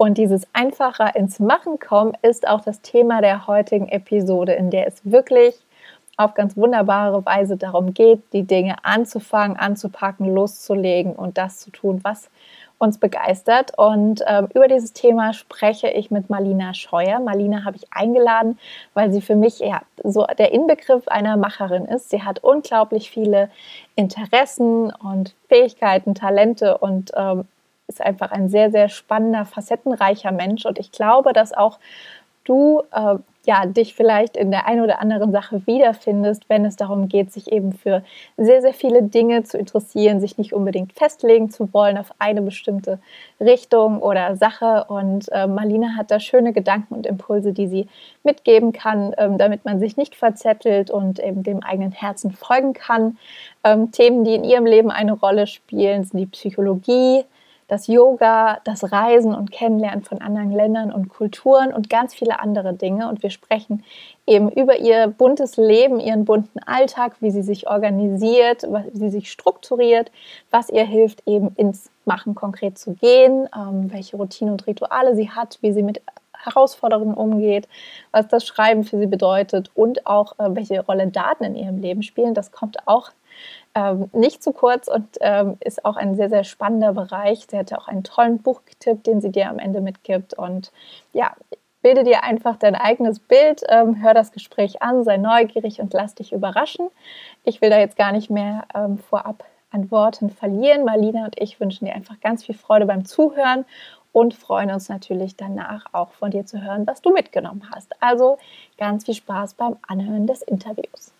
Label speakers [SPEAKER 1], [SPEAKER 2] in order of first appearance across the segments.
[SPEAKER 1] Und dieses einfacher ins Machen kommen ist auch das Thema der heutigen Episode, in der es wirklich auf ganz wunderbare Weise darum geht, die Dinge anzufangen, anzupacken, loszulegen und das zu tun, was uns begeistert. Und ähm, über dieses Thema spreche ich mit Marlina Scheuer. Marlina habe ich eingeladen, weil sie für mich ja so der Inbegriff einer Macherin ist. Sie hat unglaublich viele Interessen und Fähigkeiten, Talente und ähm, ist einfach ein sehr, sehr spannender, facettenreicher Mensch. Und ich glaube, dass auch du äh, ja, dich vielleicht in der einen oder anderen Sache wiederfindest, wenn es darum geht, sich eben für sehr, sehr viele Dinge zu interessieren, sich nicht unbedingt festlegen zu wollen auf eine bestimmte Richtung oder Sache. Und äh, Marlene hat da schöne Gedanken und Impulse, die sie mitgeben kann, ähm, damit man sich nicht verzettelt und eben dem eigenen Herzen folgen kann. Ähm, Themen, die in ihrem Leben eine Rolle spielen, sind die Psychologie, das Yoga, das Reisen und Kennenlernen von anderen Ländern und Kulturen und ganz viele andere Dinge. Und wir sprechen eben über ihr buntes Leben, ihren bunten Alltag, wie sie sich organisiert, wie sie sich strukturiert, was ihr hilft, eben ins Machen konkret zu gehen, ähm, welche Routinen und Rituale sie hat, wie sie mit Herausforderungen umgeht, was das Schreiben für sie bedeutet und auch äh, welche Rolle Daten in ihrem Leben spielen. Das kommt auch ähm, nicht zu kurz und ähm, ist auch ein sehr, sehr spannender Bereich. Sie hatte auch einen tollen Buchtipp, den sie dir am Ende mitgibt. Und ja, bilde dir einfach dein eigenes Bild, ähm, hör das Gespräch an, sei neugierig und lass dich überraschen. Ich will da jetzt gar nicht mehr ähm, vorab an Worten verlieren. Marlina und ich wünschen dir einfach ganz viel Freude beim Zuhören und freuen uns natürlich danach auch von dir zu hören, was du mitgenommen hast. Also ganz viel Spaß beim Anhören des Interviews.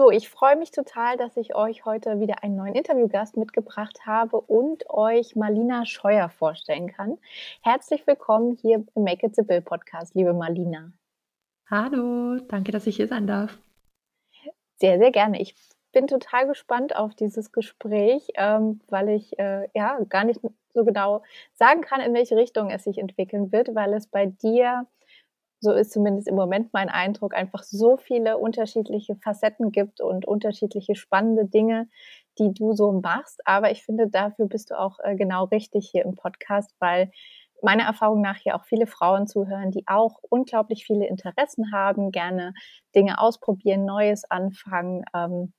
[SPEAKER 1] So, ich freue mich total, dass ich euch heute wieder einen neuen Interviewgast mitgebracht habe und euch Marlina Scheuer vorstellen kann. Herzlich willkommen hier im Make It Simple Podcast, liebe Marlina.
[SPEAKER 2] Hallo, danke, dass ich hier sein darf.
[SPEAKER 1] Sehr, sehr gerne. Ich bin total gespannt auf dieses Gespräch, ähm, weil ich äh, ja gar nicht so genau sagen kann, in welche Richtung es sich entwickeln wird, weil es bei dir so ist zumindest im Moment mein Eindruck, einfach so viele unterschiedliche Facetten gibt und unterschiedliche spannende Dinge, die du so machst. Aber ich finde, dafür bist du auch äh, genau richtig hier im Podcast, weil meiner Erfahrung nach hier auch viele Frauen zuhören, die auch unglaublich viele Interessen haben, gerne Dinge ausprobieren, Neues anfangen, ähm,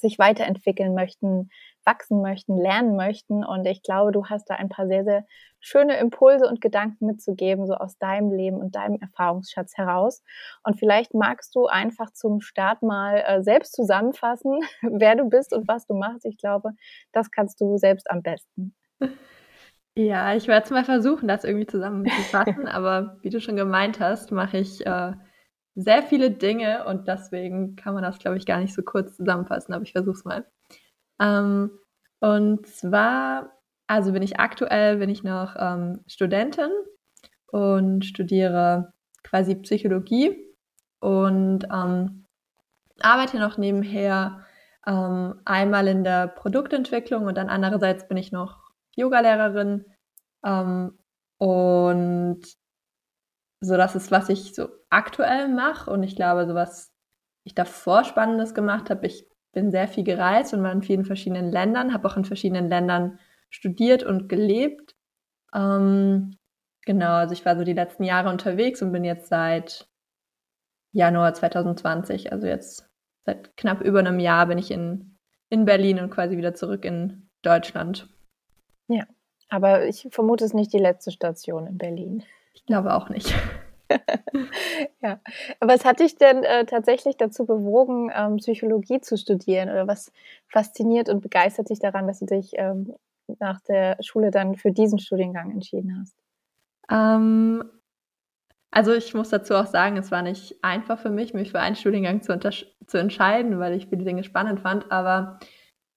[SPEAKER 1] sich weiterentwickeln möchten, wachsen möchten, lernen möchten. Und ich glaube, du hast da ein paar sehr, sehr schöne Impulse und Gedanken mitzugeben, so aus deinem Leben und deinem Erfahrungsschatz heraus. Und vielleicht magst du einfach zum Start mal äh, selbst zusammenfassen, wer du bist und was du machst. Ich glaube, das kannst du selbst am besten.
[SPEAKER 2] Ja, ich werde es mal versuchen, das irgendwie zusammenzufassen, aber wie du schon gemeint hast, mache ich äh, sehr viele Dinge und deswegen kann man das, glaube ich, gar nicht so kurz zusammenfassen, aber ich versuche es mal. Ähm, und zwar, also bin ich aktuell, bin ich noch ähm, Studentin und studiere quasi Psychologie und ähm, arbeite noch nebenher ähm, einmal in der Produktentwicklung und dann andererseits bin ich noch Yogalehrerin ähm, und so das ist, was ich so aktuell mache und ich glaube, so was ich davor Spannendes gemacht habe, ich bin sehr viel gereist und war in vielen verschiedenen Ländern, habe auch in verschiedenen Ländern studiert und gelebt. Ähm, genau, also ich war so die letzten Jahre unterwegs und bin jetzt seit Januar 2020, also jetzt seit knapp über einem Jahr bin ich in, in Berlin und quasi wieder zurück in Deutschland.
[SPEAKER 1] Ja, aber ich vermute es nicht die letzte Station in Berlin.
[SPEAKER 2] Ich glaube auch nicht.
[SPEAKER 1] ja. Was hat dich denn äh, tatsächlich dazu bewogen, ähm, Psychologie zu studieren? Oder was fasziniert und begeistert dich daran, dass du dich ähm, nach der Schule dann für diesen Studiengang entschieden hast?
[SPEAKER 2] Ähm, also ich muss dazu auch sagen, es war nicht einfach für mich, mich für einen Studiengang zu, zu entscheiden, weil ich viele Dinge spannend fand. Aber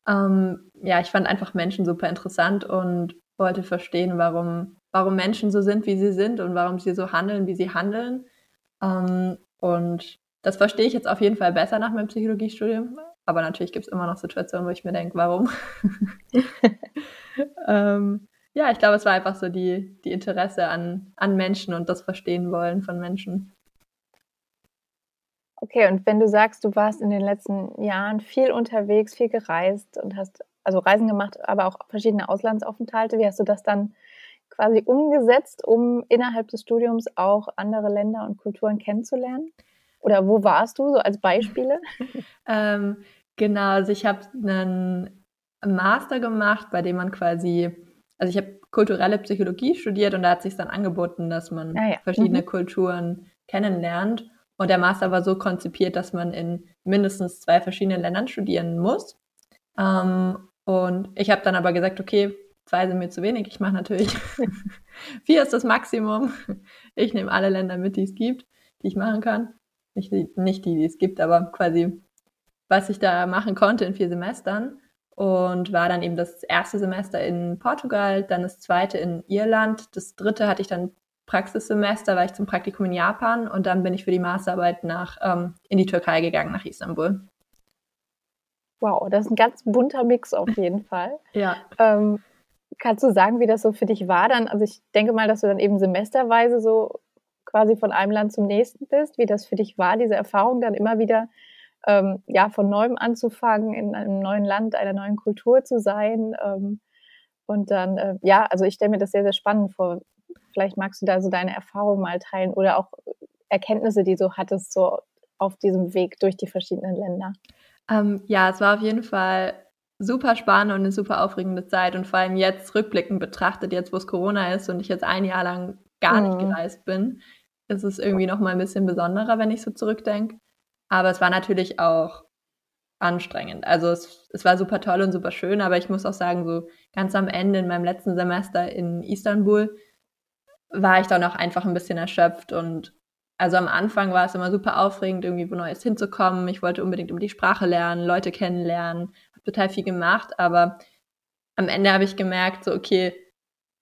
[SPEAKER 2] ähm, ja, ich fand einfach Menschen super interessant und wollte verstehen, warum, warum Menschen so sind, wie sie sind und warum sie so handeln, wie sie handeln. Ähm, und das verstehe ich jetzt auf jeden Fall besser nach meinem Psychologiestudium. Aber natürlich gibt es immer noch Situationen, wo ich mir denke, warum? ähm, ja, ich glaube, es war einfach so die, die Interesse an, an Menschen und das Verstehen wollen von Menschen.
[SPEAKER 1] Okay, und wenn du sagst, du warst in den letzten Jahren viel unterwegs, viel gereist und hast also Reisen gemacht, aber auch verschiedene Auslandsaufenthalte, wie hast du das dann quasi umgesetzt, um innerhalb des Studiums auch andere Länder und Kulturen kennenzulernen? Oder wo warst du so als Beispiele?
[SPEAKER 2] ähm, genau, also ich habe einen Master gemacht, bei dem man quasi, also ich habe kulturelle Psychologie studiert und da hat sich dann angeboten, dass man ah, ja. verschiedene mhm. Kulturen kennenlernt. Und der Master war so konzipiert, dass man in mindestens zwei verschiedenen Ländern studieren muss. Ähm, und ich habe dann aber gesagt, okay, zwei sind mir zu wenig. Ich mache natürlich vier ist das Maximum. Ich nehme alle Länder mit, die es gibt, die ich machen kann. Nicht die, nicht die, die es gibt, aber quasi, was ich da machen konnte in vier Semestern. Und war dann eben das erste Semester in Portugal, dann das zweite in Irland, das dritte hatte ich dann Praxissemester, war ich zum Praktikum in Japan und dann bin ich für die Masterarbeit nach ähm, in die Türkei gegangen, nach Istanbul.
[SPEAKER 1] Wow, das ist ein ganz bunter Mix auf jeden Fall.
[SPEAKER 2] ja.
[SPEAKER 1] Ähm, kannst du sagen, wie das so für dich war dann? Also ich denke mal, dass du dann eben semesterweise so quasi von einem Land zum nächsten bist, wie das für dich war, diese Erfahrung dann immer wieder ähm, ja von neuem anzufangen, in einem neuen Land, einer neuen Kultur zu sein. Ähm, und dann, äh, ja, also ich stelle mir das sehr, sehr spannend vor. Vielleicht magst du da so deine Erfahrungen mal teilen oder auch Erkenntnisse, die du hattest, so auf diesem Weg durch die verschiedenen Länder.
[SPEAKER 2] Ähm, ja, es war auf jeden Fall super spannend und eine super aufregende Zeit und vor allem jetzt rückblickend betrachtet, jetzt wo es Corona ist und ich jetzt ein Jahr lang gar mhm. nicht gereist bin, ist es irgendwie noch mal ein bisschen besonderer, wenn ich so zurückdenke. Aber es war natürlich auch anstrengend. Also es, es war super toll und super schön, aber ich muss auch sagen, so ganz am Ende in meinem letzten Semester in Istanbul war ich dann auch einfach ein bisschen erschöpft und also am Anfang war es immer super aufregend, irgendwie wo Neues hinzukommen. Ich wollte unbedingt über die Sprache lernen, Leute kennenlernen, total viel gemacht, aber am Ende habe ich gemerkt, so okay,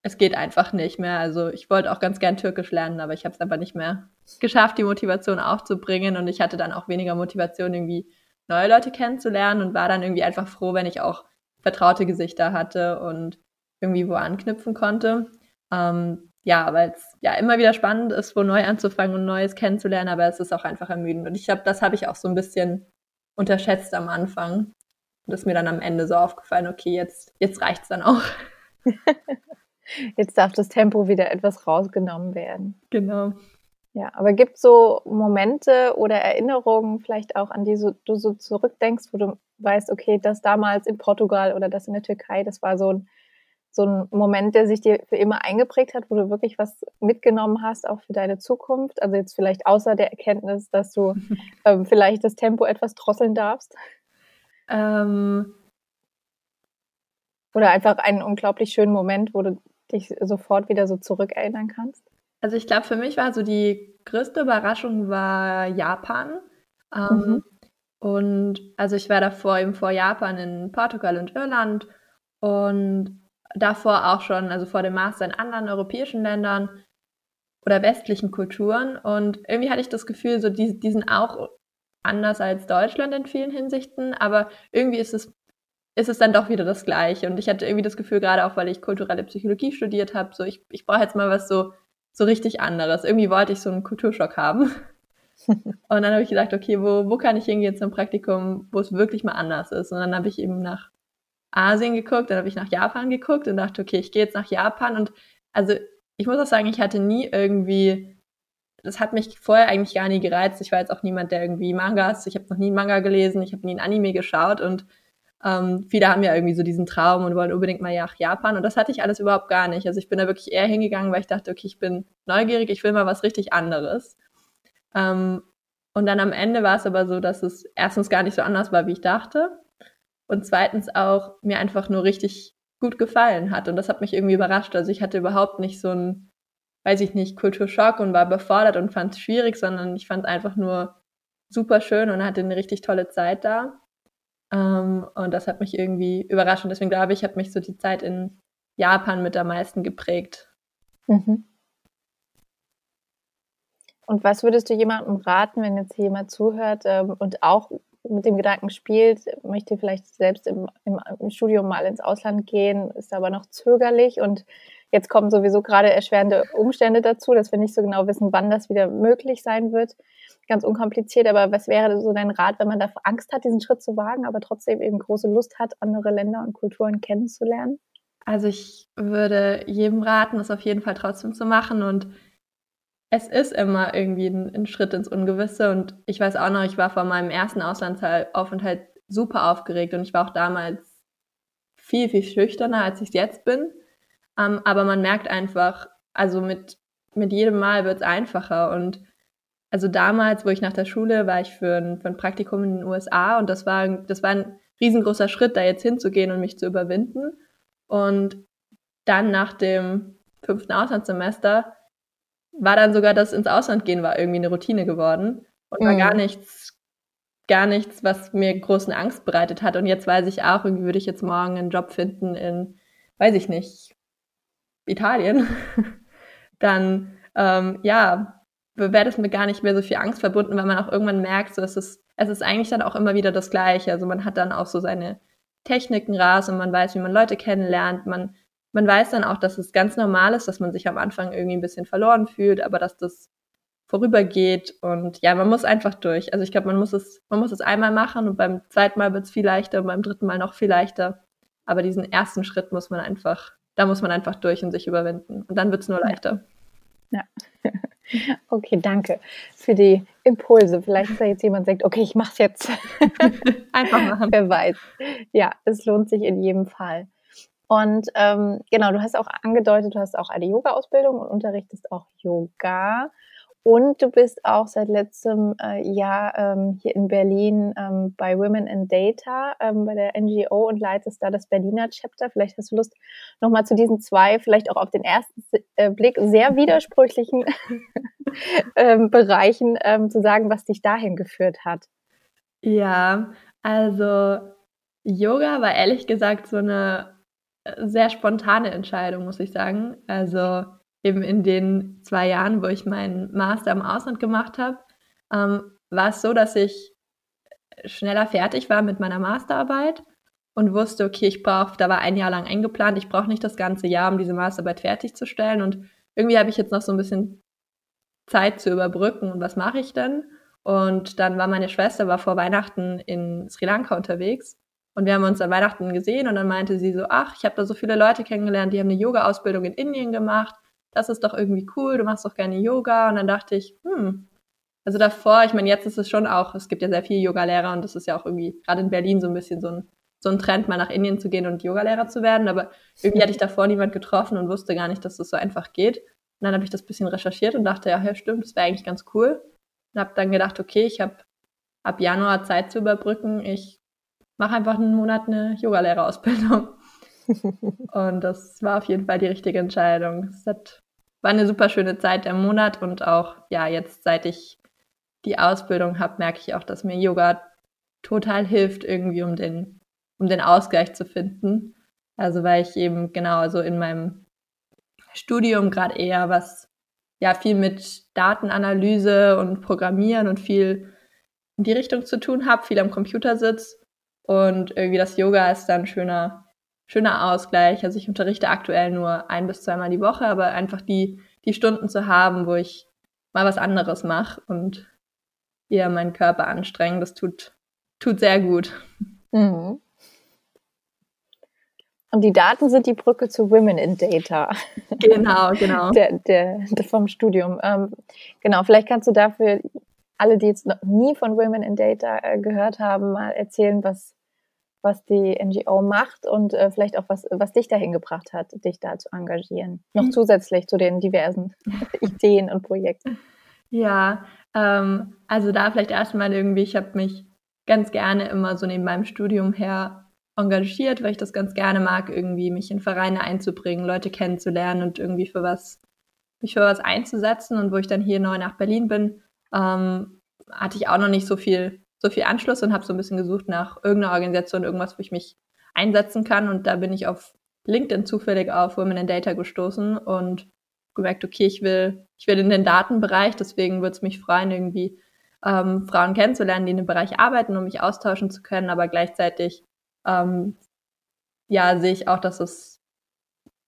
[SPEAKER 2] es geht einfach nicht mehr. Also ich wollte auch ganz gern Türkisch lernen, aber ich habe es einfach nicht mehr geschafft, die Motivation aufzubringen und ich hatte dann auch weniger Motivation, irgendwie neue Leute kennenzulernen und war dann irgendwie einfach froh, wenn ich auch vertraute Gesichter hatte und irgendwie wo anknüpfen konnte. Ähm, ja, weil es ja immer wieder spannend ist, wo neu anzufangen und Neues kennenzulernen, aber es ist auch einfach ermüdend. Und ich glaube, das habe ich auch so ein bisschen unterschätzt am Anfang. Das ist mir dann am Ende so aufgefallen, okay, jetzt, jetzt reicht es dann auch.
[SPEAKER 1] jetzt darf das Tempo wieder etwas rausgenommen werden.
[SPEAKER 2] Genau.
[SPEAKER 1] Ja, aber gibt es so Momente oder Erinnerungen vielleicht auch, an die so, du so zurückdenkst, wo du weißt, okay, das damals in Portugal oder das in der Türkei, das war so ein so ein Moment, der sich dir für immer eingeprägt hat, wo du wirklich was mitgenommen hast, auch für deine Zukunft? Also jetzt vielleicht außer der Erkenntnis, dass du ähm, vielleicht das Tempo etwas drosseln darfst?
[SPEAKER 2] Ähm.
[SPEAKER 1] Oder einfach einen unglaublich schönen Moment, wo du dich sofort wieder so zurückerinnern kannst?
[SPEAKER 2] Also ich glaube, für mich war so die größte Überraschung war Japan. Ähm, mhm. Und also ich war davor eben vor Japan in Portugal und Irland und davor auch schon, also vor dem Master in anderen europäischen Ländern oder westlichen Kulturen. Und irgendwie hatte ich das Gefühl, so die, die sind auch anders als Deutschland in vielen Hinsichten, aber irgendwie ist es, ist es dann doch wieder das Gleiche. Und ich hatte irgendwie das Gefühl, gerade auch weil ich kulturelle Psychologie studiert habe, so ich, ich brauche jetzt mal was so, so richtig anderes. Irgendwie wollte ich so einen Kulturschock haben. und dann habe ich gedacht, okay, wo, wo kann ich hingehen zum Praktikum, wo es wirklich mal anders ist? Und dann habe ich eben nach Asien geguckt, dann habe ich nach Japan geguckt und dachte, okay, ich gehe jetzt nach Japan. Und also ich muss auch sagen, ich hatte nie irgendwie, das hat mich vorher eigentlich gar nie gereizt. Ich war jetzt auch niemand, der irgendwie Mangas, ich habe noch nie einen Manga gelesen, ich habe nie ein Anime geschaut und ähm, viele haben ja irgendwie so diesen Traum und wollen unbedingt mal nach Japan und das hatte ich alles überhaupt gar nicht. Also ich bin da wirklich eher hingegangen, weil ich dachte, okay, ich bin neugierig, ich will mal was richtig anderes. Ähm, und dann am Ende war es aber so, dass es erstens gar nicht so anders war, wie ich dachte und zweitens auch mir einfach nur richtig gut gefallen hat. Und das hat mich irgendwie überrascht. Also ich hatte überhaupt nicht so ein, weiß ich nicht, Kulturschock und war befordert und fand es schwierig, sondern ich fand es einfach nur super schön und hatte eine richtig tolle Zeit da. Ähm, und das hat mich irgendwie überrascht. Und deswegen glaube ich, hat mich so die Zeit in Japan mit am meisten geprägt. Mhm.
[SPEAKER 1] Und was würdest du jemandem raten, wenn jetzt jemand zuhört ähm, und auch mit dem Gedanken spielt, möchte vielleicht selbst im, im, im, Studium mal ins Ausland gehen, ist aber noch zögerlich und jetzt kommen sowieso gerade erschwerende Umstände dazu, dass wir nicht so genau wissen, wann das wieder möglich sein wird. Ganz unkompliziert, aber was wäre so dein Rat, wenn man davor Angst hat, diesen Schritt zu wagen, aber trotzdem eben große Lust hat, andere Länder und Kulturen kennenzulernen?
[SPEAKER 2] Also ich würde jedem raten, es auf jeden Fall trotzdem zu machen und es ist immer irgendwie ein, ein, Schritt ins Ungewisse und ich weiß auch noch, ich war vor meinem ersten Auslandsaufenthalt super aufgeregt und ich war auch damals viel, viel schüchterner, als ich jetzt bin. Ähm, aber man merkt einfach, also mit, mit jedem Mal wird es einfacher und also damals, wo ich nach der Schule war, ich für ein, für ein Praktikum in den USA und das war, das war ein riesengroßer Schritt, da jetzt hinzugehen und mich zu überwinden. Und dann nach dem fünften Auslandssemester war dann sogar das ins Ausland gehen war irgendwie eine Routine geworden und war mhm. gar nichts, gar nichts, was mir großen Angst bereitet hat. Und jetzt weiß ich auch, irgendwie würde ich jetzt morgen einen Job finden in, weiß ich nicht, Italien. dann, ähm, ja, wäre das mir gar nicht mehr so viel Angst verbunden, weil man auch irgendwann merkt, so es ist, es ist eigentlich dann auch immer wieder das Gleiche. Also man hat dann auch so seine Techniken raus und man weiß, wie man Leute kennenlernt. Man man weiß dann auch, dass es ganz normal ist, dass man sich am Anfang irgendwie ein bisschen verloren fühlt, aber dass das vorübergeht und ja, man muss einfach durch. Also ich glaube, man muss es, man muss es einmal machen und beim zweiten Mal wird es viel leichter und beim dritten Mal noch viel leichter. Aber diesen ersten Schritt muss man einfach, da muss man einfach durch und sich überwinden. Und dann wird es nur leichter.
[SPEAKER 1] Ja. Okay, danke für die Impulse. Vielleicht ist da jetzt jemand, der sagt, okay, ich mach's jetzt. Einfach machen. Wer weiß. Ja, es lohnt sich in jedem Fall. Und ähm, genau, du hast auch angedeutet, du hast auch eine Yoga-Ausbildung und unterrichtest auch Yoga. Und du bist auch seit letztem äh, Jahr ähm, hier in Berlin ähm, bei Women in Data, ähm, bei der NGO und leitest da das Berliner Chapter. Vielleicht hast du Lust, nochmal zu diesen zwei, vielleicht auch auf den ersten äh, Blick sehr widersprüchlichen ähm, Bereichen ähm, zu sagen, was dich dahin geführt hat.
[SPEAKER 2] Ja, also Yoga war ehrlich gesagt so eine sehr spontane Entscheidung, muss ich sagen. Also eben in den zwei Jahren, wo ich meinen Master im Ausland gemacht habe, ähm, war es so, dass ich schneller fertig war mit meiner Masterarbeit und wusste, okay, ich brauche, da war ein Jahr lang eingeplant, ich brauche nicht das ganze Jahr, um diese Masterarbeit fertigzustellen. Und irgendwie habe ich jetzt noch so ein bisschen Zeit zu überbrücken. Und was mache ich denn? Und dann war meine Schwester, war vor Weihnachten in Sri Lanka unterwegs und wir haben uns an Weihnachten gesehen und dann meinte sie so, ach, ich habe da so viele Leute kennengelernt, die haben eine Yoga-Ausbildung in Indien gemacht. Das ist doch irgendwie cool, du machst doch gerne Yoga. Und dann dachte ich, hm, also davor, ich meine, jetzt ist es schon auch, es gibt ja sehr viele Yogalehrer und das ist ja auch irgendwie gerade in Berlin so ein bisschen so ein, so ein Trend, mal nach Indien zu gehen und Yogalehrer zu werden. Aber irgendwie hatte ich davor niemand getroffen und wusste gar nicht, dass das so einfach geht. Und dann habe ich das bisschen recherchiert und dachte, ja, ja stimmt, das wäre eigentlich ganz cool. Und habe dann gedacht, okay, ich habe ab Januar Zeit zu überbrücken. Ich mach einfach einen Monat eine Yogalehrerausbildung. und das war auf jeden Fall die richtige Entscheidung. Es hat, war eine super schöne Zeit der Monat und auch, ja, jetzt seit ich die Ausbildung habe, merke ich auch, dass mir Yoga total hilft, irgendwie um den, um den Ausgleich zu finden. Also weil ich eben genau, also in meinem Studium gerade eher was, ja, viel mit Datenanalyse und Programmieren und viel in die Richtung zu tun habe, viel am Computer sitze und irgendwie das Yoga ist dann schöner, schöner Ausgleich. Also ich unterrichte aktuell nur ein bis zweimal die Woche, aber einfach die, die Stunden zu haben, wo ich mal was anderes mache und eher meinen Körper anstrengen, das tut, tut sehr gut. Mhm.
[SPEAKER 1] Und die Daten sind die Brücke zu Women in Data.
[SPEAKER 2] Genau, genau.
[SPEAKER 1] Der, der, der vom Studium. Ähm, genau, vielleicht kannst du dafür alle, die jetzt noch nie von Women in Data äh, gehört haben, mal erzählen, was, was die NGO macht und äh, vielleicht auch was, was dich dahin gebracht hat, dich da zu engagieren. Noch mhm. zusätzlich zu den diversen Ideen und Projekten.
[SPEAKER 2] Ja, ähm, also da vielleicht erstmal irgendwie, ich habe mich ganz gerne immer so neben meinem Studium her engagiert, weil ich das ganz gerne mag, irgendwie mich in Vereine einzubringen, Leute kennenzulernen und irgendwie für was, mich für was einzusetzen. Und wo ich dann hier neu nach Berlin bin, ähm, hatte ich auch noch nicht so viel, so viel Anschluss und habe so ein bisschen gesucht nach irgendeiner Organisation, irgendwas, wo ich mich einsetzen kann. Und da bin ich auf LinkedIn zufällig auf Women in Data gestoßen und gemerkt, okay, ich will, ich will in den Datenbereich, deswegen würde es mich freuen, irgendwie ähm, Frauen kennenzulernen, die in dem Bereich arbeiten, um mich austauschen zu können, aber gleichzeitig ähm, ja, sehe ich auch, dass es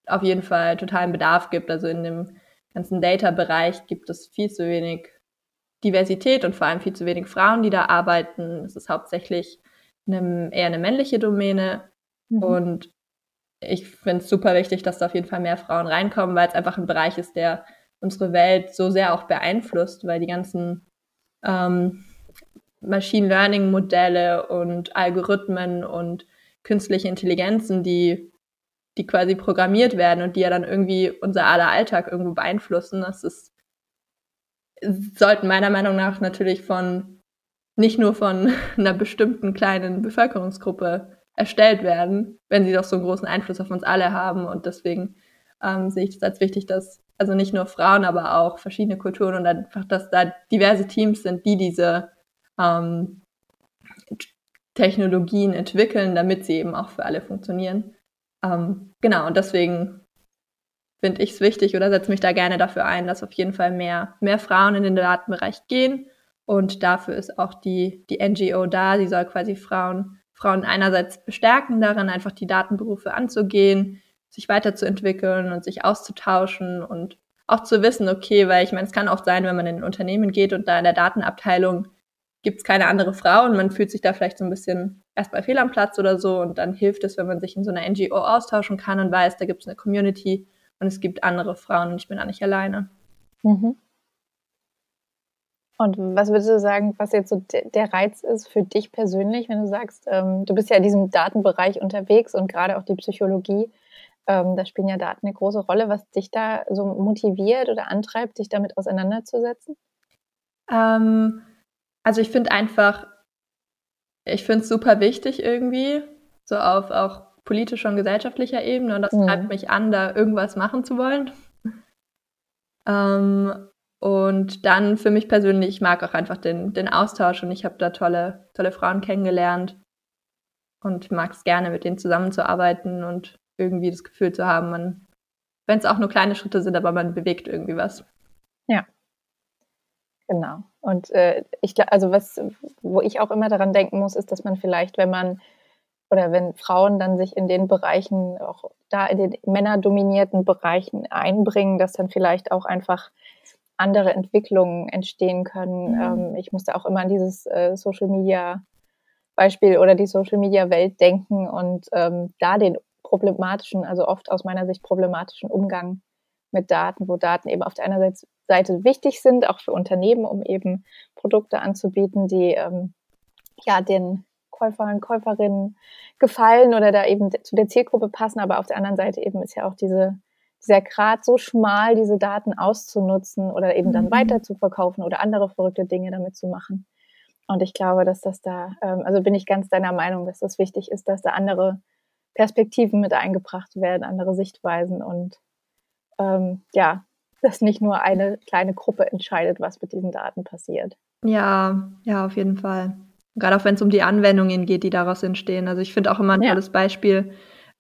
[SPEAKER 2] auf jeden Fall totalen Bedarf gibt. Also in dem ganzen Data-Bereich gibt es viel zu wenig Diversität und vor allem viel zu wenig Frauen, die da arbeiten. Es ist hauptsächlich eine, eher eine männliche Domäne. Mhm. Und ich finde es super wichtig, dass da auf jeden Fall mehr Frauen reinkommen, weil es einfach ein Bereich ist, der unsere Welt so sehr auch beeinflusst, weil die ganzen ähm, Machine Learning Modelle und Algorithmen und künstliche Intelligenzen, die, die quasi programmiert werden und die ja dann irgendwie unser aller Alltag irgendwo beeinflussen. Das ist, sollten meiner Meinung nach natürlich von nicht nur von einer bestimmten kleinen Bevölkerungsgruppe erstellt werden, wenn sie doch so einen großen Einfluss auf uns alle haben. Und deswegen ähm, sehe ich das als wichtig, dass also nicht nur Frauen, aber auch verschiedene Kulturen und einfach, dass da diverse Teams sind, die diese ähm, Technologien entwickeln, damit sie eben auch für alle funktionieren. Ähm, genau, und deswegen finde ich es wichtig oder setze mich da gerne dafür ein, dass auf jeden Fall mehr, mehr Frauen in den Datenbereich gehen. Und dafür ist auch die, die NGO da. Sie soll quasi Frauen, Frauen einerseits bestärken darin, einfach die Datenberufe anzugehen, sich weiterzuentwickeln und sich auszutauschen und auch zu wissen, okay, weil ich meine, es kann oft sein, wenn man in ein Unternehmen geht und da in der Datenabteilung gibt es keine andere Frau und man fühlt sich da vielleicht so ein bisschen erstmal fehl am Platz oder so und dann hilft es, wenn man sich in so einer NGO austauschen kann und weiß, da gibt es eine Community und es gibt andere Frauen und ich bin da nicht alleine. Mhm.
[SPEAKER 1] Und was würdest du sagen, was jetzt so der Reiz ist für dich persönlich, wenn du sagst, ähm, du bist ja in diesem Datenbereich unterwegs und gerade auch die Psychologie, ähm, da spielen ja Daten eine große Rolle, was dich da so motiviert oder antreibt, dich damit auseinanderzusetzen?
[SPEAKER 2] Ähm, also ich finde einfach, ich finde es super wichtig irgendwie, so auf auch politischer und gesellschaftlicher Ebene und das mhm. treibt mich an, da irgendwas machen zu wollen. Ähm, und dann für mich persönlich, ich mag auch einfach den, den Austausch und ich habe da tolle, tolle Frauen kennengelernt und mag es gerne, mit denen zusammenzuarbeiten und irgendwie das Gefühl zu haben, man, wenn es auch nur kleine Schritte sind, aber man bewegt irgendwie was.
[SPEAKER 1] Ja. Genau. Und äh, ich also was, wo ich auch immer daran denken muss, ist, dass man vielleicht, wenn man oder wenn Frauen dann sich in den Bereichen, auch da in den männerdominierten Bereichen einbringen, dass dann vielleicht auch einfach andere Entwicklungen entstehen können. Mhm. Ähm, ich musste auch immer an dieses äh, Social Media Beispiel oder die Social Media Welt denken und ähm, da den problematischen, also oft aus meiner Sicht problematischen Umgang mit Daten, wo Daten eben auf der einen Seite wichtig sind, auch für Unternehmen, um eben Produkte anzubieten, die ähm, ja den Käufern, Käuferinnen gefallen oder da eben zu der Zielgruppe passen, aber auf der anderen Seite eben ist ja auch diese dieser Grad so schmal, diese Daten auszunutzen oder eben dann mhm. weiter zu verkaufen oder andere verrückte Dinge damit zu machen. Und ich glaube, dass das da, ähm, also bin ich ganz deiner Meinung, dass das wichtig ist, dass da andere Perspektiven mit eingebracht werden, andere Sichtweisen und ähm, ja, dass nicht nur eine kleine Gruppe entscheidet, was mit diesen Daten passiert.
[SPEAKER 2] Ja, ja, auf jeden Fall. Gerade auch wenn es um die Anwendungen geht, die daraus entstehen. Also ich finde auch immer ein ja. tolles Beispiel,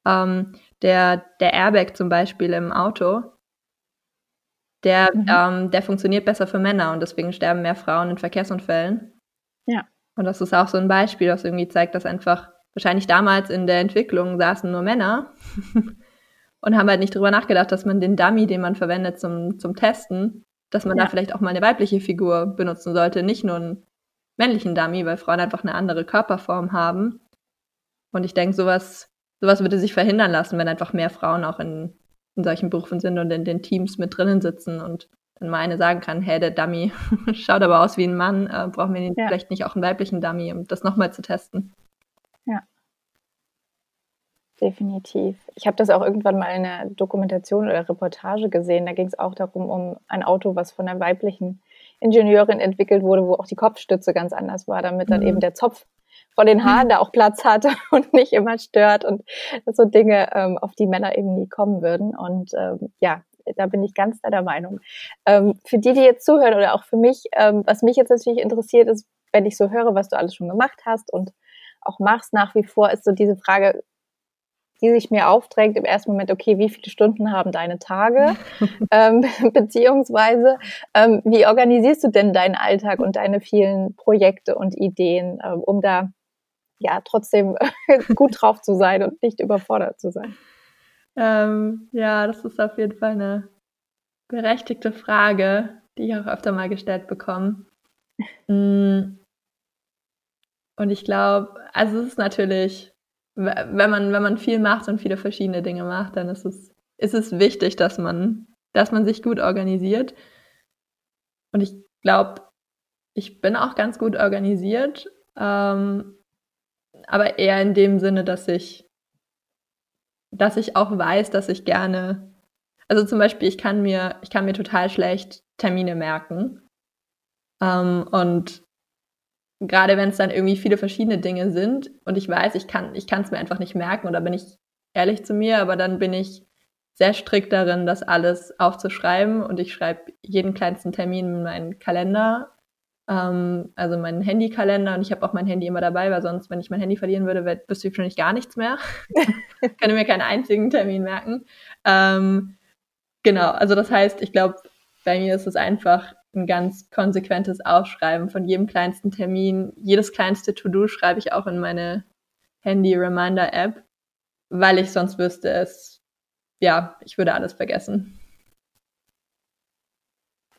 [SPEAKER 2] ähm, der, der Airbag zum Beispiel im Auto. Der, mhm. ähm, der funktioniert besser für Männer und deswegen sterben mehr Frauen in Verkehrsunfällen.
[SPEAKER 1] Ja.
[SPEAKER 2] Und das ist auch so ein Beispiel, das irgendwie zeigt, dass einfach wahrscheinlich damals in der Entwicklung saßen nur Männer und haben halt nicht drüber nachgedacht, dass man den Dummy, den man verwendet zum, zum Testen, dass man ja. da vielleicht auch mal eine weibliche Figur benutzen sollte, nicht nur einen männlichen Dummy, weil Frauen einfach eine andere Körperform haben. Und ich denke, sowas, sowas würde sich verhindern lassen, wenn einfach mehr Frauen auch in, in solchen Berufen sind und in den Teams mit drinnen sitzen und dann mal eine sagen kann, hey, der Dummy schaut aber aus wie ein Mann, äh, brauchen wir ja. vielleicht nicht auch einen weiblichen Dummy, um das nochmal zu testen.
[SPEAKER 1] Ja. Definitiv. Ich habe das auch irgendwann mal in einer Dokumentation oder Reportage gesehen. Da ging es auch darum, um ein Auto, was von einer weiblichen Ingenieurin entwickelt wurde, wo auch die Kopfstütze ganz anders war, damit dann mhm. eben der Zopf von den Haaren da auch Platz hatte und nicht immer stört und so Dinge, ähm, auf die Männer eben nie kommen würden. Und ähm, ja, da bin ich ganz deiner Meinung. Ähm, für die, die jetzt zuhören oder auch für mich, ähm, was mich jetzt natürlich interessiert ist, wenn ich so höre, was du alles schon gemacht hast und auch machst nach wie vor, ist so diese Frage, die sich mir aufdrängt im ersten Moment, okay, wie viele Stunden haben deine Tage? ähm, beziehungsweise, ähm, wie organisierst du denn deinen Alltag und deine vielen Projekte und Ideen, ähm, um da ja trotzdem gut drauf zu sein und nicht überfordert zu sein?
[SPEAKER 2] Ähm, ja, das ist auf jeden Fall eine berechtigte Frage, die ich auch öfter mal gestellt bekomme. Mm. Und ich glaube, also es ist natürlich wenn man, wenn man viel macht und viele verschiedene Dinge macht, dann ist es, ist es wichtig, dass man, dass man sich gut organisiert. Und ich glaube, ich bin auch ganz gut organisiert, ähm, aber eher in dem Sinne, dass ich, dass ich auch weiß, dass ich gerne, also zum Beispiel, ich kann mir, ich kann mir total schlecht Termine merken. Ähm, und gerade wenn es dann irgendwie viele verschiedene Dinge sind und ich weiß, ich kann ich es mir einfach nicht merken oder bin ich ehrlich zu mir, aber dann bin ich sehr strikt darin, das alles aufzuschreiben und ich schreibe jeden kleinsten Termin in meinen Kalender, ähm, also meinen Handykalender und ich habe auch mein Handy immer dabei, weil sonst, wenn ich mein Handy verlieren würde, wüsste ich wahrscheinlich gar nichts mehr. Könnte mir keinen einzigen Termin merken. Ähm, genau, also das heißt, ich glaube, bei mir ist es einfach ein ganz konsequentes Aufschreiben von jedem kleinsten Termin. Jedes kleinste To-Do schreibe ich auch in meine Handy-Reminder-App, weil ich sonst wüsste es, ja, ich würde alles vergessen.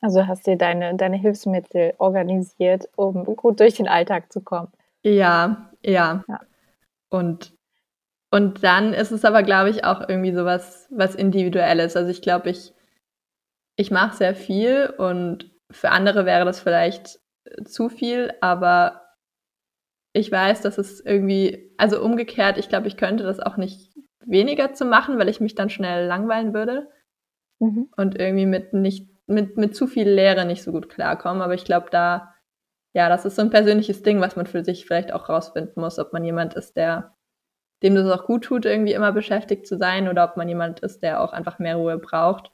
[SPEAKER 1] Also hast du deine, deine Hilfsmittel organisiert, um gut durch den Alltag zu kommen.
[SPEAKER 2] Ja, ja. ja. Und, und dann ist es aber, glaube ich, auch irgendwie so was, was Individuelles. Also ich glaube, ich, ich mache sehr viel und für andere wäre das vielleicht äh, zu viel, aber ich weiß, dass es irgendwie, also umgekehrt, ich glaube, ich könnte das auch nicht weniger zu machen, weil ich mich dann schnell langweilen würde mhm. und irgendwie mit nicht, mit, mit zu viel Leere nicht so gut klarkommen. Aber ich glaube, da, ja, das ist so ein persönliches Ding, was man für sich vielleicht auch rausfinden muss, ob man jemand ist, der, dem das auch gut tut, irgendwie immer beschäftigt zu sein oder ob man jemand ist, der auch einfach mehr Ruhe braucht.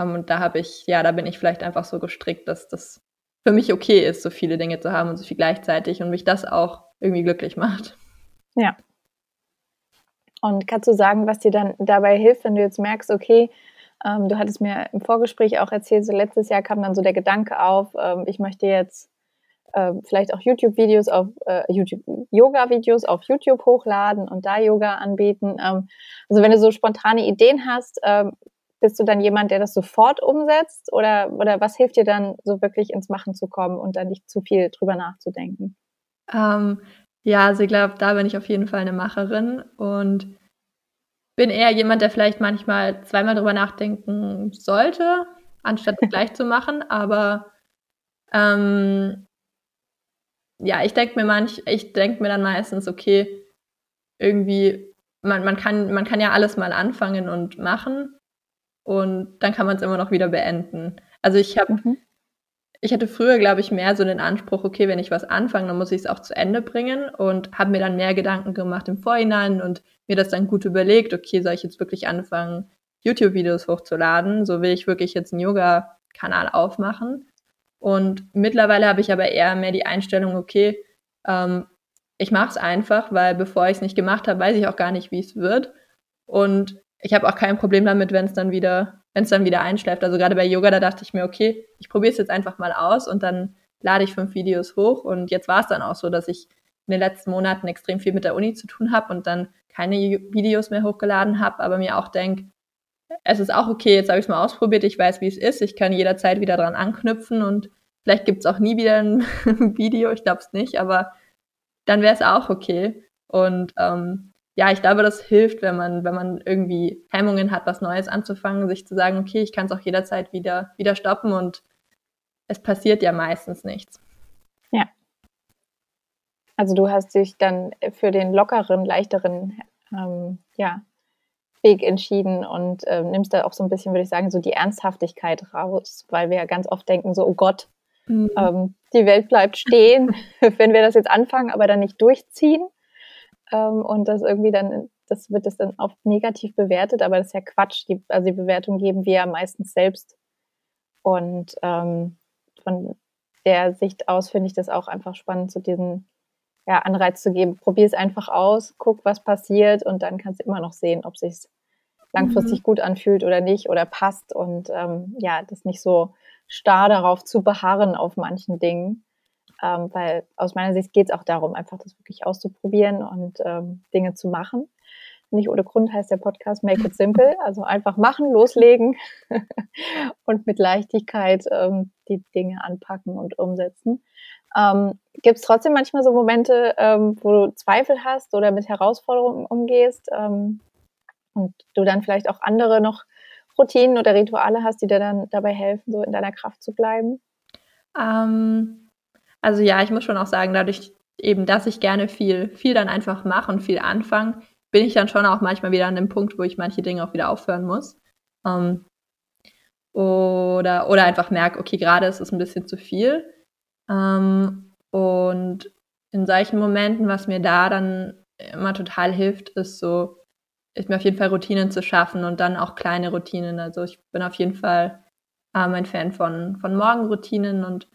[SPEAKER 2] Ähm, und da habe ich, ja, da bin ich vielleicht einfach so gestrickt, dass das für mich okay ist, so viele Dinge zu haben und so viel gleichzeitig und mich das auch irgendwie glücklich macht.
[SPEAKER 1] Ja. Und kannst du sagen, was dir dann dabei hilft, wenn du jetzt merkst, okay, ähm, du hattest mir im Vorgespräch auch erzählt, so letztes Jahr kam dann so der Gedanke auf, ähm, ich möchte jetzt äh, vielleicht auch YouTube-Videos auf äh, YouTube, Yoga-Videos auf YouTube hochladen und da Yoga anbieten. Ähm, also wenn du so spontane Ideen hast, ähm, bist du dann jemand, der das sofort umsetzt oder, oder was hilft dir dann, so wirklich ins Machen zu kommen und dann nicht zu viel drüber nachzudenken?
[SPEAKER 2] Ähm, ja, also ich glaube, da bin ich auf jeden Fall eine Macherin und bin eher jemand, der vielleicht manchmal zweimal drüber nachdenken sollte, anstatt es gleich zu machen. Aber ähm, ja, ich denke mir manch, ich denke mir dann meistens, okay, irgendwie, man, man, kann, man kann ja alles mal anfangen und machen und dann kann man es immer noch wieder beenden. Also ich habe, mhm. ich hatte früher, glaube ich, mehr so den Anspruch, okay, wenn ich was anfange, dann muss ich es auch zu Ende bringen und habe mir dann mehr Gedanken gemacht im Vorhinein und mir das dann gut überlegt, okay, soll ich jetzt wirklich anfangen, YouTube-Videos hochzuladen? So will ich wirklich jetzt einen Yoga-Kanal aufmachen. Und mittlerweile habe ich aber eher mehr die Einstellung, okay, ähm, ich mache es einfach, weil bevor ich es nicht gemacht habe, weiß ich auch gar nicht, wie es wird. Und ich habe auch kein Problem damit, wenn es dann wieder, wenn es dann wieder einschläft. Also gerade bei Yoga, da dachte ich mir, okay, ich probiere es jetzt einfach mal aus und dann lade ich fünf Videos hoch. Und jetzt war es dann auch so, dass ich in den letzten Monaten extrem viel mit der Uni zu tun habe und dann keine Videos mehr hochgeladen habe, aber mir auch denke, es ist auch okay, jetzt habe ich es mal ausprobiert, ich weiß, wie es ist, ich kann jederzeit wieder dran anknüpfen und vielleicht gibt es auch nie wieder ein Video, ich glaube es nicht, aber dann wäre es auch okay. Und ähm, ja, ich glaube, das hilft, wenn man, wenn man irgendwie Hemmungen hat, was Neues anzufangen, sich zu sagen, okay, ich kann es auch jederzeit wieder, wieder stoppen und es passiert ja meistens nichts.
[SPEAKER 1] Ja. Also du hast dich dann für den lockeren, leichteren ähm, ja, Weg entschieden und äh, nimmst da auch so ein bisschen, würde ich sagen, so die Ernsthaftigkeit raus, weil wir ja ganz oft denken, so, oh Gott, mhm. ähm, die Welt bleibt stehen, wenn wir das jetzt anfangen, aber dann nicht durchziehen ähm, und das irgendwie dann, das wird das dann oft negativ bewertet, aber das ist ja Quatsch. Die, also die Bewertung geben wir ja meistens selbst. Und ähm, von der Sicht aus finde ich das auch einfach spannend, zu so diesen ja, Anreiz zu geben. Probier es einfach aus, guck, was passiert und dann kannst du immer noch sehen, ob sich langfristig mhm. gut anfühlt oder nicht oder passt und ähm, ja, das nicht so starr darauf zu beharren auf manchen Dingen, ähm, weil aus meiner Sicht geht es auch darum, einfach das wirklich auszuprobieren und ähm, Dinge zu machen. Nicht ohne Grund heißt der Podcast Make It Simple, also einfach machen, loslegen und mit Leichtigkeit ähm, die Dinge anpacken und umsetzen. Ähm, Gibt es trotzdem manchmal so Momente, ähm, wo du Zweifel hast oder mit Herausforderungen umgehst ähm, und du dann vielleicht auch andere noch Routinen oder Rituale hast, die dir dann dabei helfen, so in deiner Kraft zu bleiben?
[SPEAKER 2] Ähm, also ja, ich muss schon auch sagen, dadurch eben, dass ich gerne viel, viel dann einfach mache und viel anfange, bin ich dann schon auch manchmal wieder an dem Punkt, wo ich manche Dinge auch wieder aufhören muss. Ähm, oder, oder einfach merke, okay, gerade ist es ein bisschen zu viel. Ähm, und in solchen Momenten, was mir da dann immer total hilft, ist so, ist mir auf jeden Fall Routinen zu schaffen und dann auch kleine Routinen. Also ich bin auf jeden Fall ähm, ein Fan von, von Morgenroutinen und,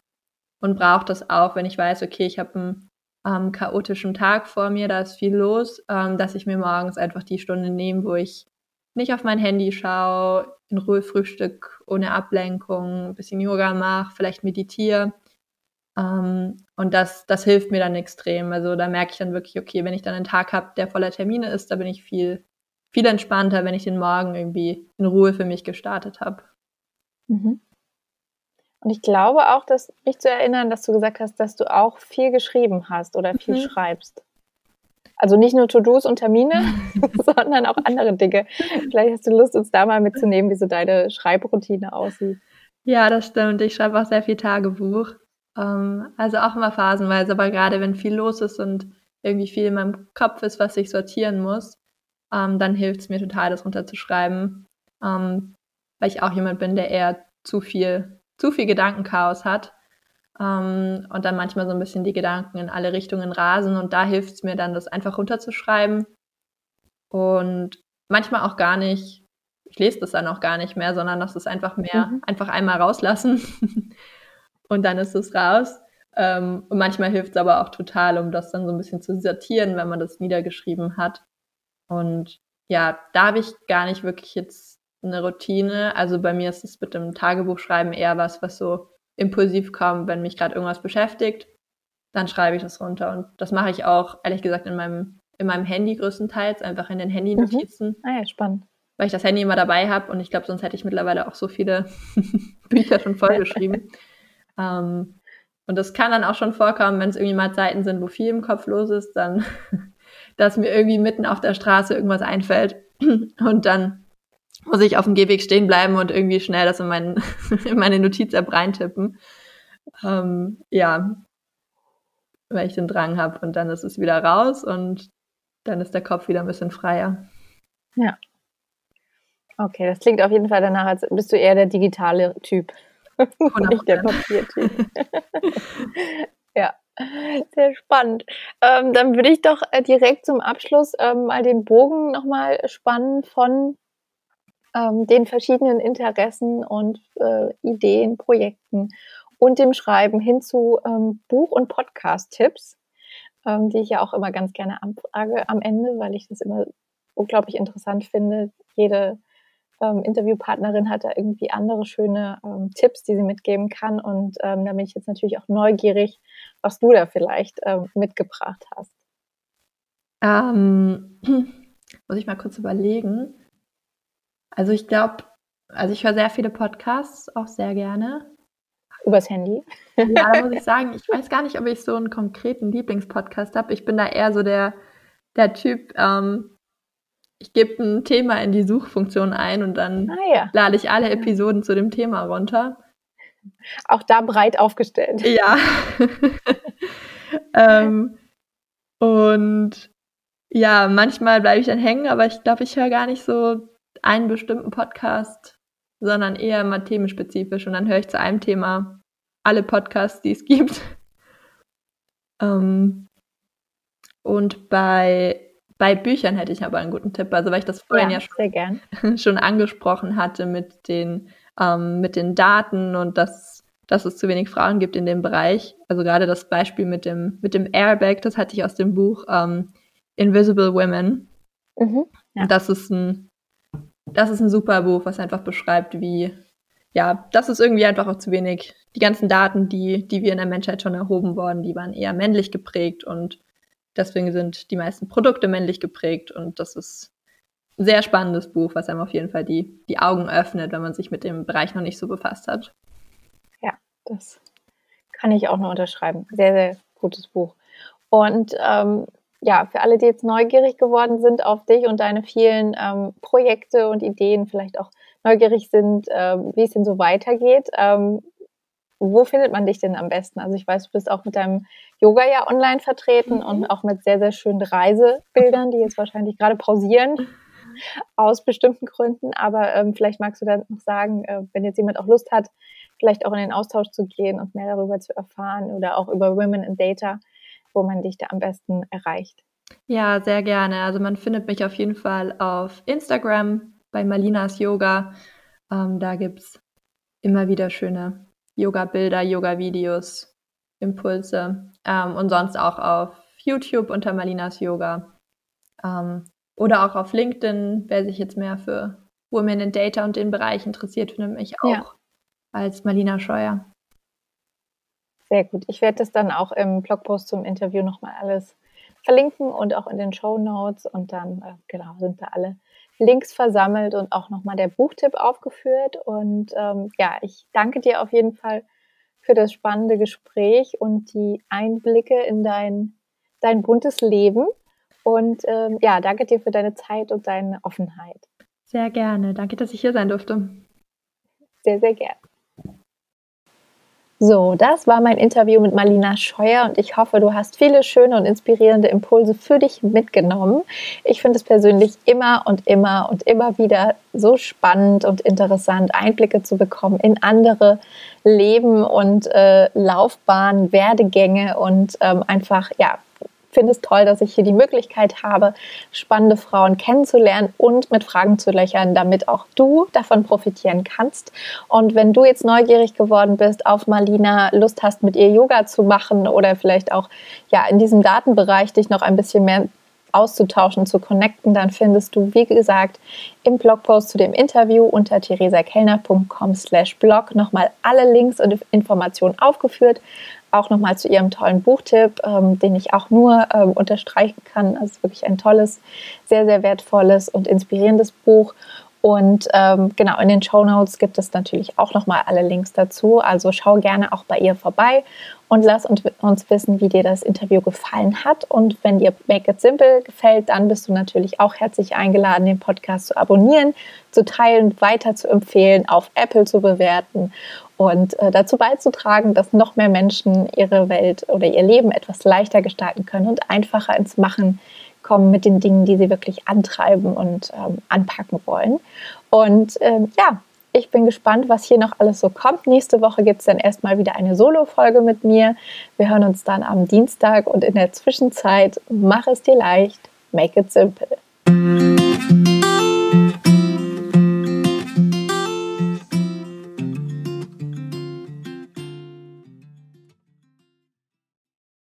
[SPEAKER 2] und brauche das auch, wenn ich weiß, okay, ich habe einen ähm, chaotischen Tag vor mir, da ist viel los, ähm, dass ich mir morgens einfach die Stunde nehme, wo ich nicht auf mein Handy schaue, in Ruhe Frühstück, ohne Ablenkung, ein bisschen Yoga mache, vielleicht meditiere. Ähm, und das, das hilft mir dann extrem. Also da merke ich dann wirklich, okay, wenn ich dann einen Tag habe, der voller Termine ist, da bin ich viel, viel entspannter, wenn ich den Morgen irgendwie in Ruhe für mich gestartet habe.
[SPEAKER 1] Mhm. Und ich glaube auch, dass mich zu erinnern, dass du gesagt hast, dass du auch viel geschrieben hast oder viel mhm. schreibst. Also nicht nur To-Dos und Termine, sondern auch andere Dinge. Vielleicht hast du Lust, uns da mal mitzunehmen, wie so deine Schreibroutine aussieht.
[SPEAKER 2] Ja, das stimmt. Ich schreibe auch sehr viel Tagebuch. Ähm, also auch immer phasenweise, aber gerade wenn viel los ist und irgendwie viel in meinem Kopf ist, was ich sortieren muss, ähm, dann hilft es mir total, das runterzuschreiben. Ähm, weil ich auch jemand bin, der eher zu viel zu viel Gedankenchaos hat ähm, und dann manchmal so ein bisschen die Gedanken in alle Richtungen rasen. Und da hilft es mir dann, das einfach runterzuschreiben und manchmal auch gar nicht. Ich lese das dann auch gar nicht mehr, sondern das ist einfach mehr, mhm. einfach einmal rauslassen und dann ist es raus. Ähm, und manchmal hilft es aber auch total, um das dann so ein bisschen zu sortieren, wenn man das niedergeschrieben hat. Und ja, da habe ich gar nicht wirklich jetzt eine Routine. Also bei mir ist es mit dem Tagebuchschreiben eher was, was so impulsiv kommt, wenn mich gerade irgendwas beschäftigt, dann schreibe ich das runter. Und das mache ich auch, ehrlich gesagt, in meinem, in meinem Handy größtenteils, einfach in den Handy-Notizen.
[SPEAKER 1] Mhm. Ah ja, spannend.
[SPEAKER 2] Weil ich das Handy immer dabei habe und ich glaube, sonst hätte ich mittlerweile auch so viele Bücher schon vollgeschrieben. ähm, und das kann dann auch schon vorkommen, wenn es irgendwie mal Zeiten sind, wo viel im Kopf los ist, dann, dass mir irgendwie mitten auf der Straße irgendwas einfällt und dann muss ich auf dem Gehweg stehen bleiben und irgendwie schnell das in, mein, in meine Notiz-App reintippen. Ähm, ja, weil ich den Drang habe und dann ist es wieder raus und dann ist der Kopf wieder ein bisschen freier.
[SPEAKER 1] Ja. Okay, das klingt auf jeden Fall danach, als bist du eher der digitale Typ, nicht der Papiertyp. ja, sehr spannend. Ähm, dann würde ich doch äh, direkt zum Abschluss ähm, mal den Bogen nochmal spannen von ähm, den verschiedenen Interessen und äh, Ideen, Projekten und dem Schreiben hin zu ähm, Buch- und Podcast-Tipps, ähm, die ich ja auch immer ganz gerne anfrage am Ende, weil ich das immer unglaublich interessant finde. Jede ähm, Interviewpartnerin hat da irgendwie andere schöne ähm, Tipps, die sie mitgeben kann. Und ähm, da bin ich jetzt natürlich auch neugierig, was du da vielleicht ähm, mitgebracht hast.
[SPEAKER 2] Ähm, muss ich mal kurz überlegen. Also ich glaube, also ich höre sehr viele Podcasts, auch sehr gerne.
[SPEAKER 1] Übers Handy?
[SPEAKER 2] Ja, da muss ich sagen, ich weiß gar nicht, ob ich so einen konkreten Lieblingspodcast habe. Ich bin da eher so der, der Typ, ähm, ich gebe ein Thema in die Suchfunktion ein und dann ah, ja. lade ich alle Episoden zu dem Thema runter.
[SPEAKER 1] Auch da breit aufgestellt.
[SPEAKER 2] Ja. ähm, und ja, manchmal bleibe ich dann hängen, aber ich glaube, ich höre gar nicht so einen bestimmten Podcast, sondern eher mal themenspezifisch. Und dann höre ich zu einem Thema alle Podcasts, die es gibt. Ähm, und bei, bei Büchern hätte ich aber einen guten Tipp. Also weil ich das vorhin ja, ja schon, schon, angesprochen hatte mit den, ähm, mit den Daten und dass dass es zu wenig Frauen gibt in dem Bereich. Also gerade das Beispiel mit dem, mit dem Airbag, das hatte ich aus dem Buch ähm, Invisible Women. Mhm, ja. Das ist ein, das ist ein super Buch, was einfach beschreibt, wie, ja, das ist irgendwie einfach auch zu wenig. Die ganzen Daten, die, die wir in der Menschheit schon erhoben worden, die waren eher männlich geprägt und deswegen sind die meisten Produkte männlich geprägt und das ist ein sehr spannendes Buch, was einem auf jeden Fall die, die Augen öffnet, wenn man sich mit dem Bereich noch nicht so befasst hat.
[SPEAKER 1] Ja, das kann ich auch nur unterschreiben. Sehr, sehr gutes Buch. Und ähm, ja, für alle, die jetzt neugierig geworden sind auf dich und deine vielen ähm, Projekte und Ideen, vielleicht auch neugierig sind, ähm, wie es denn so weitergeht, ähm, wo findet man dich denn am besten? Also ich weiß, du bist auch mit deinem Yoga ja online vertreten mhm. und auch mit sehr, sehr schönen Reisebildern, die jetzt wahrscheinlich gerade pausieren aus bestimmten Gründen. Aber ähm, vielleicht magst du dann noch sagen, äh, wenn jetzt jemand auch Lust hat, vielleicht auch in den Austausch zu gehen und mehr darüber zu erfahren oder auch über Women in Data, wo man dich da am besten erreicht.
[SPEAKER 2] Ja, sehr gerne. Also man findet mich auf jeden Fall auf Instagram bei Malinas Yoga. Ähm, da gibt es immer wieder schöne Yoga-Bilder, Yoga-Videos, Impulse ähm, und sonst auch auf YouTube unter Malinas Yoga. Ähm, oder auch auf LinkedIn, wer sich jetzt mehr für Women in Data und den Bereich interessiert, findet mich auch ja. als Marlina Scheuer.
[SPEAKER 1] Sehr gut. Ich werde das dann auch im Blogpost zum Interview nochmal alles verlinken und auch in den Show Notes. Und dann, äh, genau, sind da alle Links versammelt und auch nochmal der Buchtipp aufgeführt. Und ähm, ja, ich danke dir auf jeden Fall für das spannende Gespräch und die Einblicke in dein, dein buntes Leben. Und ähm, ja, danke dir für deine Zeit und deine Offenheit.
[SPEAKER 2] Sehr gerne. Danke, dass ich hier sein durfte.
[SPEAKER 1] Sehr, sehr gerne. So, das war mein Interview mit Marlina Scheuer und ich hoffe, du hast viele schöne und inspirierende Impulse für dich mitgenommen. Ich finde es persönlich immer und immer und immer wieder so spannend und interessant, Einblicke zu bekommen in andere Leben und äh, Laufbahnen, Werdegänge und ähm, einfach, ja, finde es toll, dass ich hier die Möglichkeit habe, spannende Frauen kennenzulernen und mit Fragen zu löchern, damit auch du davon profitieren kannst. Und wenn du jetzt neugierig geworden bist auf Marlina, Lust hast, mit ihr Yoga zu machen oder vielleicht auch ja in diesem Datenbereich dich noch ein bisschen mehr auszutauschen, zu connecten, dann findest du, wie gesagt, im Blogpost zu dem Interview unter theresakellner.com slash blog nochmal alle Links und Informationen aufgeführt auch nochmal zu Ihrem tollen Buchtipp, ähm, den ich auch nur ähm, unterstreichen kann. Also wirklich ein tolles, sehr, sehr wertvolles und inspirierendes Buch. Und ähm, genau, in den Show Notes gibt es natürlich auch nochmal alle Links dazu. Also schau gerne auch bei ihr vorbei und lass uns, wissen, wie dir das Interview gefallen hat. Und wenn dir Make It Simple gefällt, dann bist du natürlich auch herzlich eingeladen, den Podcast zu abonnieren, zu teilen, weiter zu empfehlen, auf Apple zu bewerten und äh, dazu beizutragen, dass noch mehr Menschen ihre Welt oder ihr Leben etwas leichter gestalten können und einfacher ins Machen kommen mit den Dingen, die sie wirklich antreiben und ähm, anpacken wollen. Und ähm, ja, ich bin gespannt, was hier noch alles so kommt. Nächste Woche gibt es dann erstmal wieder eine Solo-Folge mit mir. Wir hören uns dann am Dienstag und in der Zwischenzeit mach es dir leicht, make it simple.